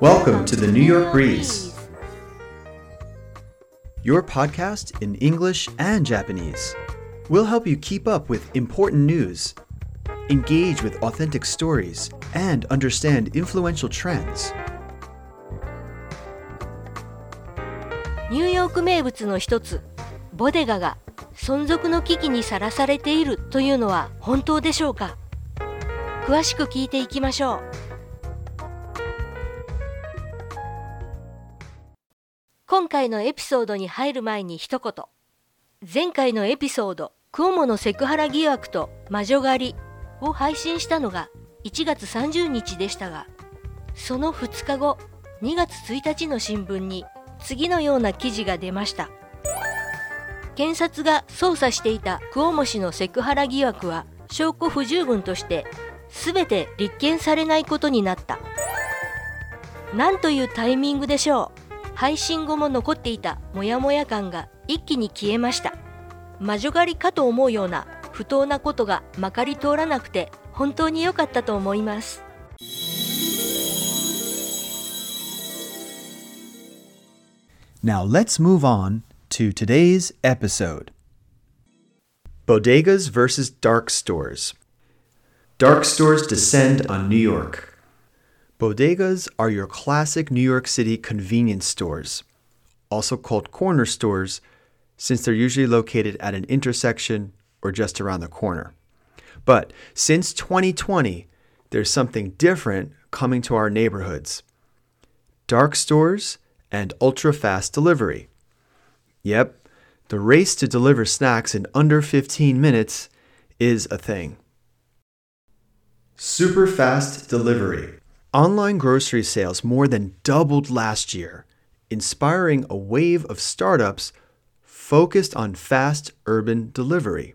Welcome to the New York Breeze, your podcast in English and Japanese. We'll help you keep up with important news, engage with authentic stories, and understand influential trends. ニューヨーク名物の一つボデガが存続の危機にさらされているというのは本当でしょうか詳しく聞いていきましょう今回のエピソードに入る前に一言。前回のエピソード「クオモのセクハラ疑惑と魔女狩り」を配信したのが1月30日でしたがその2日後2月1日の新聞に次のような記事が出ました。検察が捜査していたクオモ氏のセクハラ疑惑は証拠不十分として全て立件されないことになった。なんというタイミングでしょう？配信後も残っていたモヤモヤ感が一気に消えました魔女狩りかと思うような不当なことがまかり通らなくて本当に良かったと思います Now let's move on to today's episode Bodegas versus Dark Stores. Dark stores descend on New York. Bodegas are your classic New York City convenience stores, also called corner stores, since they're usually located at an intersection or just around the corner. But since 2020, there's something different coming to our neighborhoods dark stores and ultra fast delivery. Yep, the race to deliver snacks in under 15 minutes is a thing. Super fast delivery. Online grocery sales more than doubled last year, inspiring a wave of startups focused on fast urban delivery.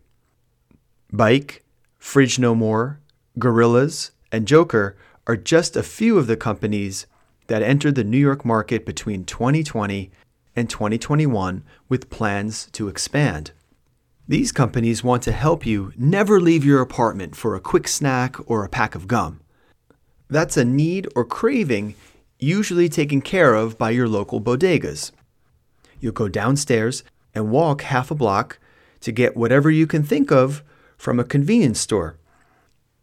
Buyk, Fridge No More, Gorillas, and Jokr are just a few of the companies that entered the New York market between 2020 and 2021 with plans to expand. These companies want to help you never leave your apartment for a quick snack or a pack of gum. That's a need or craving usually taken care of by your local bodegas. You'll go downstairs and walk half a block to get whatever you can think of from a convenience store.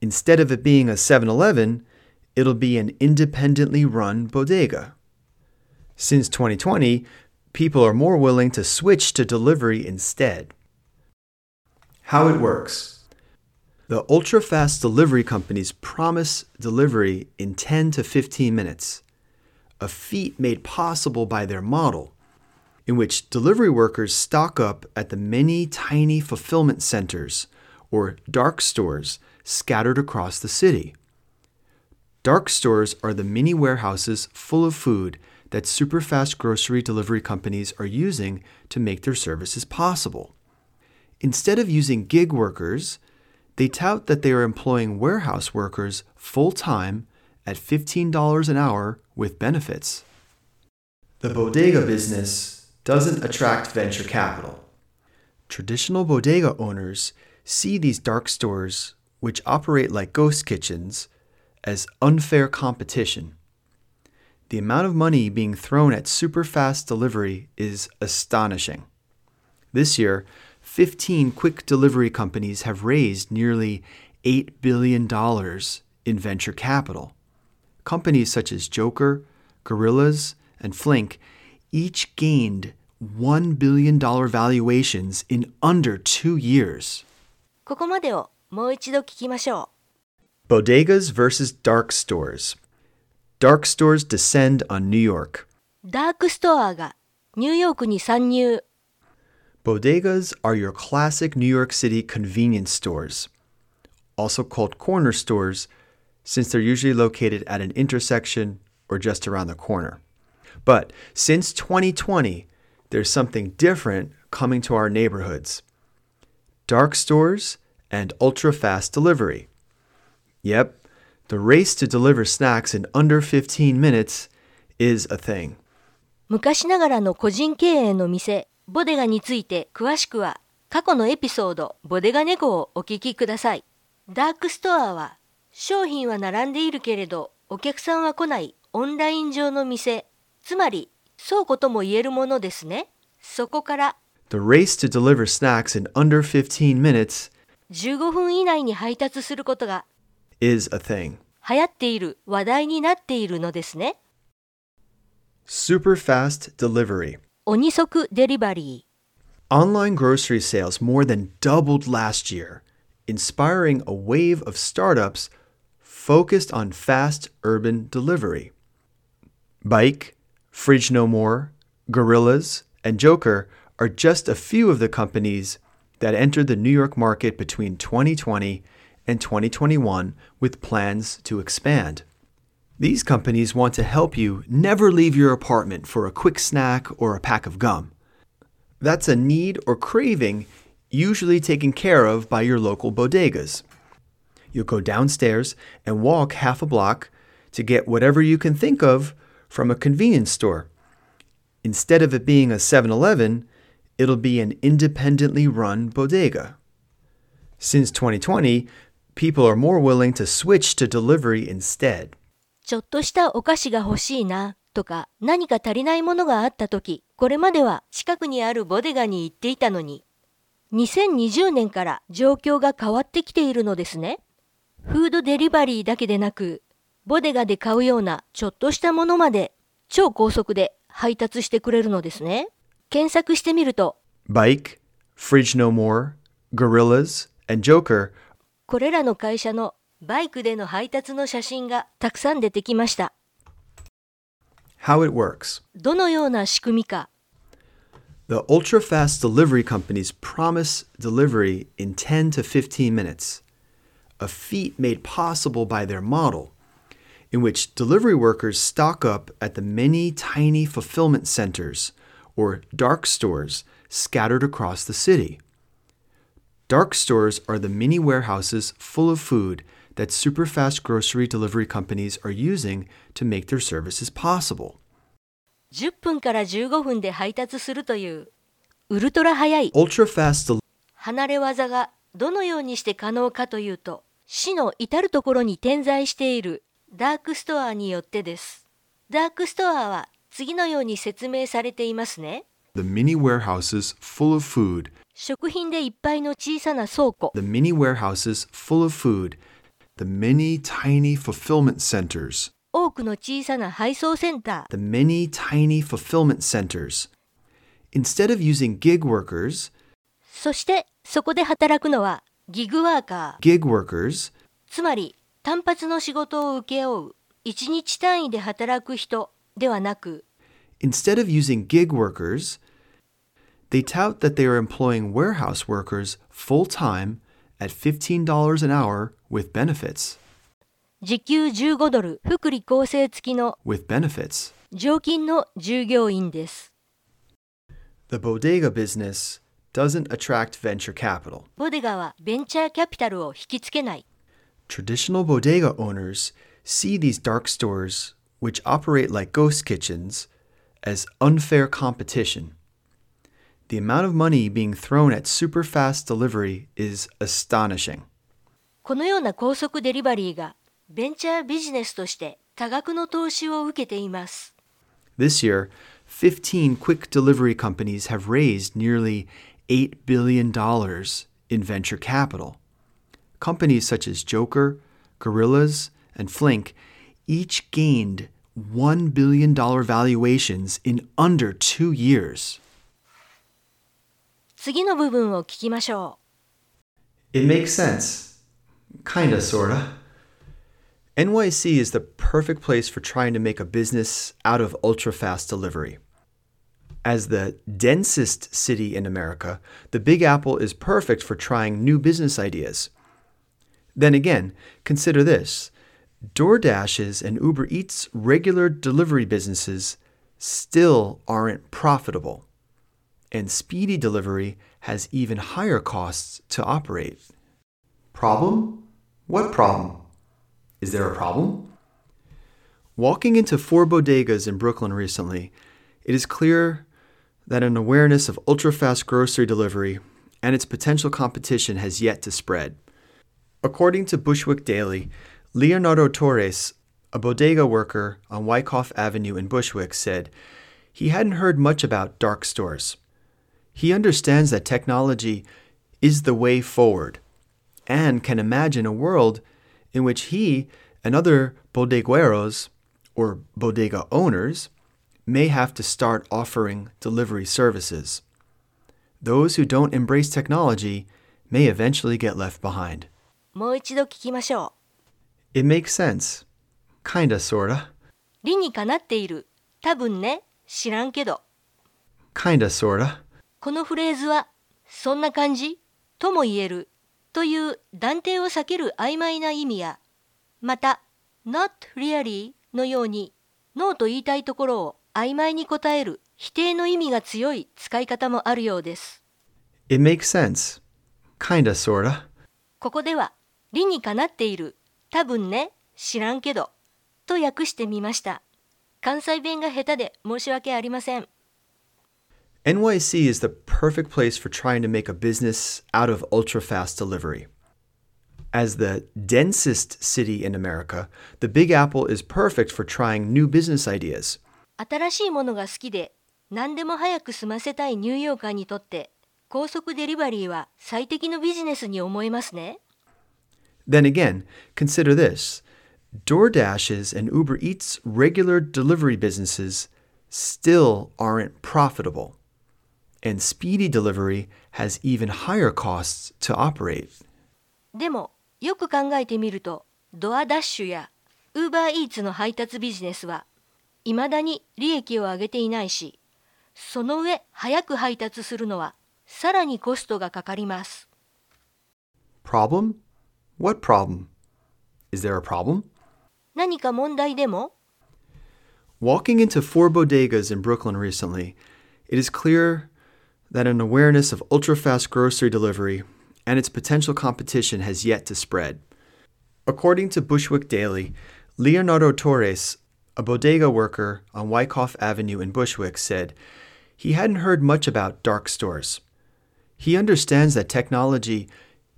Instead of it being a 7 Eleven, it'll be an independently run bodega. Since 2020, people are more willing to switch to delivery instead. How it works The ultra fast delivery companies promise delivery in 10 to 15 minutes, a feat made possible by their model, in which delivery workers stock up at the many tiny fulfillment centers or dark stores scattered across the city. Dark stores are the mini warehouses full of food that super fast grocery delivery companies are using to make their services possible. Instead of using gig workers, they tout that they are employing warehouse workers full time at $15 an hour with benefits. The bodega business doesn't attract venture capital. Traditional bodega owners see these dark stores, which operate like ghost kitchens, as unfair competition. The amount of money being thrown at super fast delivery is astonishing. This year, 15 quick delivery companies have raised nearly $8 billion in venture capital. Companies such as Jokr, Gorillas, and Flink each gained $1 billion valuations in under two years. Bodegas versus dark stores. Dark stores descend on New York. ダークストアがニューヨークに参入。Bodegas are your classic New York City convenience stores, also called corner stores, since they're usually located at an intersection or just around the corner. But since 2020, there's something different coming to our neighborhoods dark stores and ultra fast delivery. Yep, the race to deliver snacks in under 15 minutes is a thing. 昔ながらの個人経営の店 ボデガについて詳しくは過去のエピソードボデガ猫をお聞きくださいダークストアは商品は並んでいるけれどお客さんは来ないオンライン上の店、つまり倉庫とも言えるものですね。そこから The race to deliver snacks in under 15 minutes 15分以内に配達することが is a thing. 流行っている、話題になっているのですね。Super fast delivery. Online grocery sales more than doubled last year, inspiring a wave of startups focused on fast urban delivery. Buyk, Fridge No More, Gorillas, and Jokr are just a few of the companies that entered the New York market between 2020 and 2021 with plans to expand. These companies want to help you never leave your apartment for a quick snack or a pack of gum. That's a need or craving usually taken care of by your local bodegas. You'll go downstairs and walk half a block to get whatever you can think of from a convenience store. Instead of it being a 7 Eleven, it'll be an independently run bodega. Since 2020, people are more willing to switch to delivery instead. ー。ちょっとしたお菓子が欲しいなとか何か足りないものがあった時、これまでは近くにあるボデガに行っていたのに、2020年から状況が変わってきているのですね。フードデリバリーだけでなく、ボデガで買うようなちょっとしたものまで超高速で配達してくれるのですね。検索してみると、Bike, Fridge No More, Gorillas, and Joker これらの会社のバイクでの配達の写真がたくさん出てきました。 how it works. どのような仕組みか。 The ultra fast delivery companies promise delivery in 10 to 15 minutes, a feat made possible by their model, in which delivery workers stock up at the many tiny fulfillment centers or dark stores scattered across the city. Dark stores are the mini warehouses full of food that super fast grocery delivery companies are using to make their services possible. 10分から15分で配達するというウルトラ速い Ultra fast del- 離れ技がどのようにして可能かというと市の至る所に点在しているダークストアによってです。ダークストアは次のように説明されていますね。the mini warehouses full of food 食品でいっぱいの小さな倉庫 the mini warehouses full of food, the many tiny fulfillment centers, 多くの小さな配送センター the many tiny fulfillment centers. Instead of using gig workers, そしてそこで働くのはギグワーカー gig workers, つまり単発の仕事を請け負う1日単位で働く人ではなく instead of using gig workers, they tout that they are employing warehouse workers full time at $15 an hour with benefits. 時給15ドル福利厚生付きの With benefits. 常勤の従業員です。 The bodega business doesn't attract venture capital. ボデガはベンチャーキャピタルを引きつけない。 Traditional bodega owners see these dark stores, which operate like ghost kitchens, as unfair competition. The amount of money being thrown at super fast delivery is astonishing. このような高速デリバリーがベンチャービジネスとして多額の投資を受けています。This year, 15 quick delivery companies have raised nearly $8 billion in venture capital. Companies such as Jokr, Gorillas, and Flink each gained $1 billion valuations in under two years. 次の部分を聞きましょ It makes sense. Kinda, sorta. NYC is the perfect place for trying to make a business out of ultra fast delivery. As the densest city in America, the Big Apple is perfect for trying new business ideas. Then again, consider this DoorDash's and Uber Eats regular delivery businesses still aren't profitable and speedy delivery has even higher costs to operate. Problem? What problem? Is there a problem? Walking into four bodegas in Brooklyn recently, it is clear that an awareness of ultra fast grocery delivery and its potential competition has yet to spread. According to Bushwick Daily, Leonardo Torres, a bodega worker on Wyckoff Avenue in Bushwick, said he hadn't heard much about dark stores. He understands that technology is the way forward and can imagine a world in which he and other bodegueros or bodega owners may have to start offering delivery services. Those who don't embrace technology may eventually get left behind. もう一度聞きましょ It makes sense. Kinda, sorta. う。理にかなっている。多分ね、知らんけど。 Kinda, sorta. このフレーズは、そんな感じ？とも言えるという断定を避ける曖昧な意味や、また、not really のように、ノーと言いたいところを曖昧に答える否定の意味が強い使い方もあるようです。It makes sense. Kinda, sorta. ここでは、理にかなっている。多分ね、知らんけど。と訳してみました。関西弁が下手で申し訳ありません。NYC is the perfect place for trying to make a business out of ultra fast delivery. As the densest city in America, the Big Apple is perfect for trying new business ideas. 新しいものが好きで何でも早く済ませたいニューヨーカーにとって高速デリバリーは最適のビジネスに思えますね。 Then again, consider this DoorDash's and Uber Eats regular delivery businesses still aren't profitable. And speedy delivery has even higher costs to operate. でもよく考えてみるとドアダッシュやウーバーイーツの配達ビジネスは未だに利益を上げていないしその上早く配達するのはさらにコストがかかります。 Problem? What problem? Is there a problem? 何か問題でも Walking into four bodegas in Brooklyn recently, it is clear that an awareness of ultra fast grocery delivery and its potential competition has yet to spread. According to Bushwick Daily, Leonardo Torres, a bodega worker on Wyckoff Avenue in Bushwick, said he hadn't heard much about dark stores. He understands that technology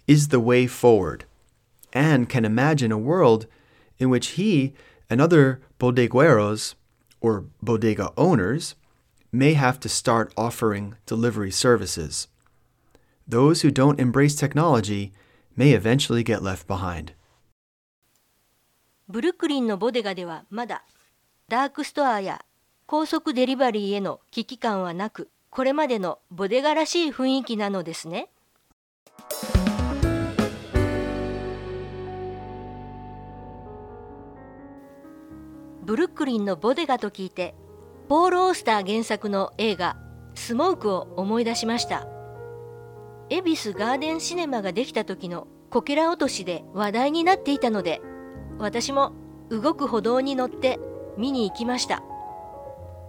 is the way forward and can imagine a world in which he and other bodegueros or bodega owners may have to start offering delivery services. Those who don't embrace technology may eventually get left behind. ブルックリンのボデガではまだダークストアや高速デリバリーへの危機感はなくこれまでのボデガらしい雰囲気なのですね。ブルックリンのボデガと聞いてポール・オースター原作の映画「スモーク」を思い出しました。恵比寿ガーデンシネマができた時のこけら落としで話題になっていたので私も動く歩道に乗って見に行きました。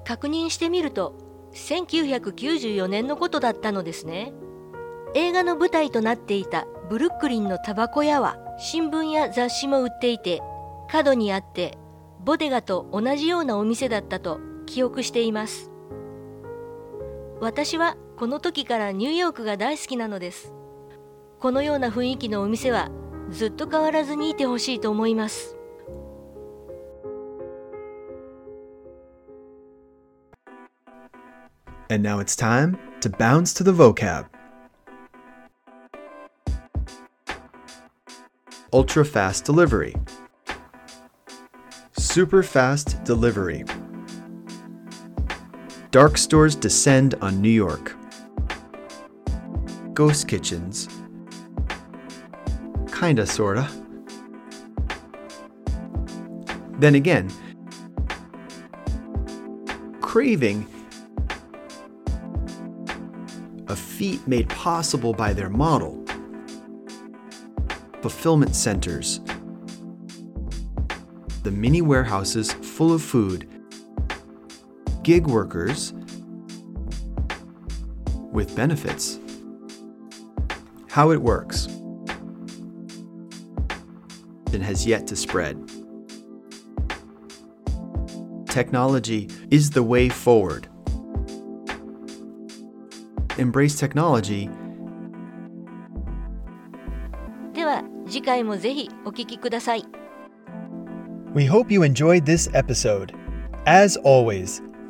確認してみると1994年のことだったのですね。映画の舞台となっていたブルックリンのタバコ屋は新聞や雑誌も売っていて角にあってボデガと同じようなお店だったと記憶しています私はこの時からニューヨークが大好きなのですこのような雰囲気のお店はずっと変わらずにいてほしいと思います And now it's time to bounce to the vocab. Ultra fast delivery. Super fast delivery. Dark stores descend on New York. Ghost kitchens. Kinda, sorta. Then again, craving a feat made possible by their model. Fulfillment centers. The mini warehouses full of food Gig workers with benefits. How it works. It has yet to spread. Technology is the way forward embrace technology では次回もぜひお聞きください We hope you enjoyed this episode. As always,